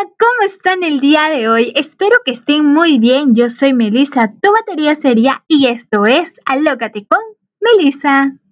Hola, ¿cómo están el día de hoy? Espero que estén muy bien. Yo soy Melissa, tu batería sería y esto es Alócate con Melissa.